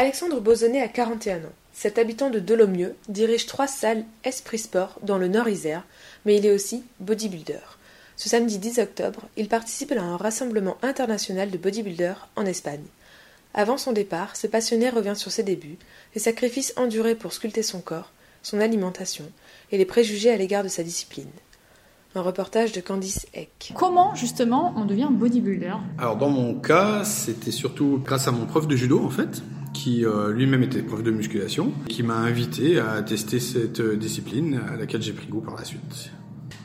Alexandre Bozonnet a 41 ans. Cet habitant de Dolomieu dirige trois salles Esprit Sport dans le Nord-Isère, mais il est aussi bodybuilder. Ce samedi 10 octobre, il participe à un rassemblement international de bodybuilders en Espagne. Avant son départ, ce passionné revient sur ses débuts, les sacrifices endurés pour sculpter son corps, son alimentation et les préjugés à l'égard de sa discipline. Un reportage de Candice Eck. Comment justement on devient bodybuilder? Alors dans mon cas, c'était surtout grâce à mon prof de judo en fait, qui euh, lui-même était prof de musculation, qui m'a invité à tester cette euh, discipline à laquelle j'ai pris goût par la suite.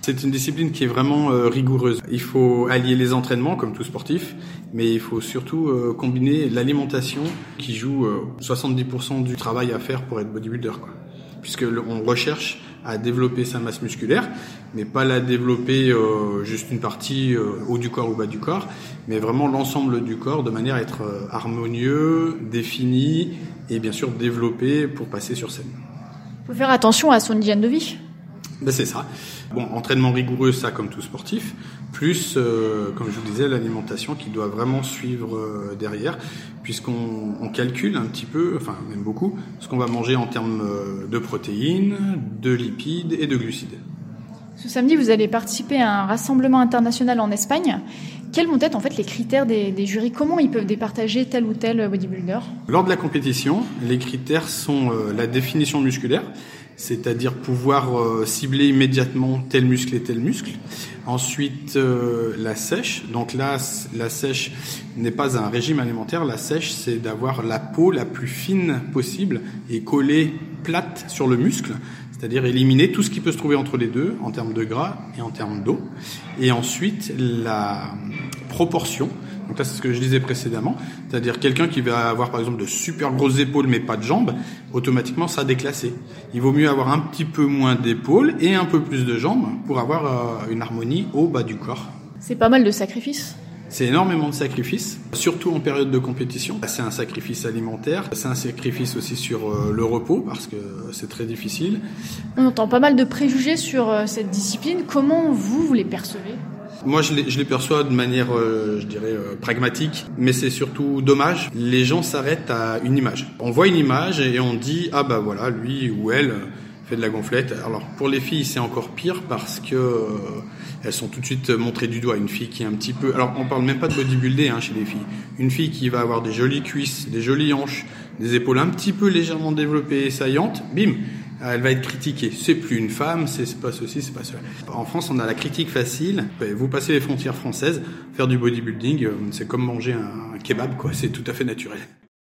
C'est une discipline qui est vraiment euh, rigoureuse. Il faut allier les entraînements comme tout sportif, mais il faut surtout combiner l'alimentation qui joue 70% du travail à faire pour être bodybuilder. Puisque on recherche à développer sa masse musculaire, mais pas la développer euh, juste une partie euh, haut du corps ou bas du corps, mais vraiment l'ensemble du corps de manière à être euh, harmonieux, défini et bien sûr développé pour passer sur scène. Il faut faire attention à son hygiène de vie. Ben c'est ça. Bon, entraînement rigoureux, ça comme tout sportif, plus, euh, comme je vous disais, l'alimentation qui doit vraiment suivre euh, derrière, puisqu'on calcule un petit peu, enfin même beaucoup, ce qu'on va manger en termes euh, de protéines, de lipides et de glucides. Ce samedi, vous allez participer à un rassemblement international en Espagne. Quels vont être en fait les critères des, des jurys? Comment ils peuvent départager tel ou tel bodybuilder? Lors de la compétition, les critères sont la définition musculaire, c'est-à-dire pouvoir euh, cibler immédiatement tel muscle et tel muscle. Ensuite, euh, la sèche. Donc là, la sèche n'est pas un régime alimentaire. La sèche, c'est d'avoir la peau la plus fine possible et collée plate sur le muscle, c'est-à-dire éliminer tout ce qui peut se trouver entre les deux en termes de gras et en termes d'eau. Et ensuite, la proportion. Donc là, c'est ce que je disais précédemment. C'est-à-dire quelqu'un qui va avoir par exemple de super grosses épaules mais pas de jambes, automatiquement ça déclassé. Il vaut mieux avoir un petit peu moins d'épaules et un peu plus de jambes pour avoir euh, une harmonie au bas du corps. C'est pas mal de sacrifices. C'est énormément de sacrifices, surtout en période de compétition. C'est un sacrifice alimentaire, c'est un sacrifice aussi sur euh, le repos parce que c'est très difficile. On entend pas mal de préjugés sur euh, cette discipline. Comment vous, vous les percevez? Moi, je les, je perçois de manière, euh, je dirais, euh, pragmatique, mais c'est surtout dommage. Les gens s'arrêtent à une image. On voit une image et on dit ah bah voilà, lui ou elle fait de la gonflette. Alors pour les filles, c'est encore pire parce que euh, elles sont tout de suite montrées du doigt. Une fille qui est un petit peu, alors on parle même pas de bodybuilder hein, chez les filles. Une fille qui va avoir des jolies cuisses, des jolies hanches, des épaules un petit peu légèrement développées et saillantes, bim elle va être critiquée. C'est plus une femme, c'est pas ceci, c'est pas cela. En France, on a la critique facile. Vous passez les frontières françaises, faire du bodybuilding, euh, c'est comme manger un kebab, quoi. C'est tout à fait naturel.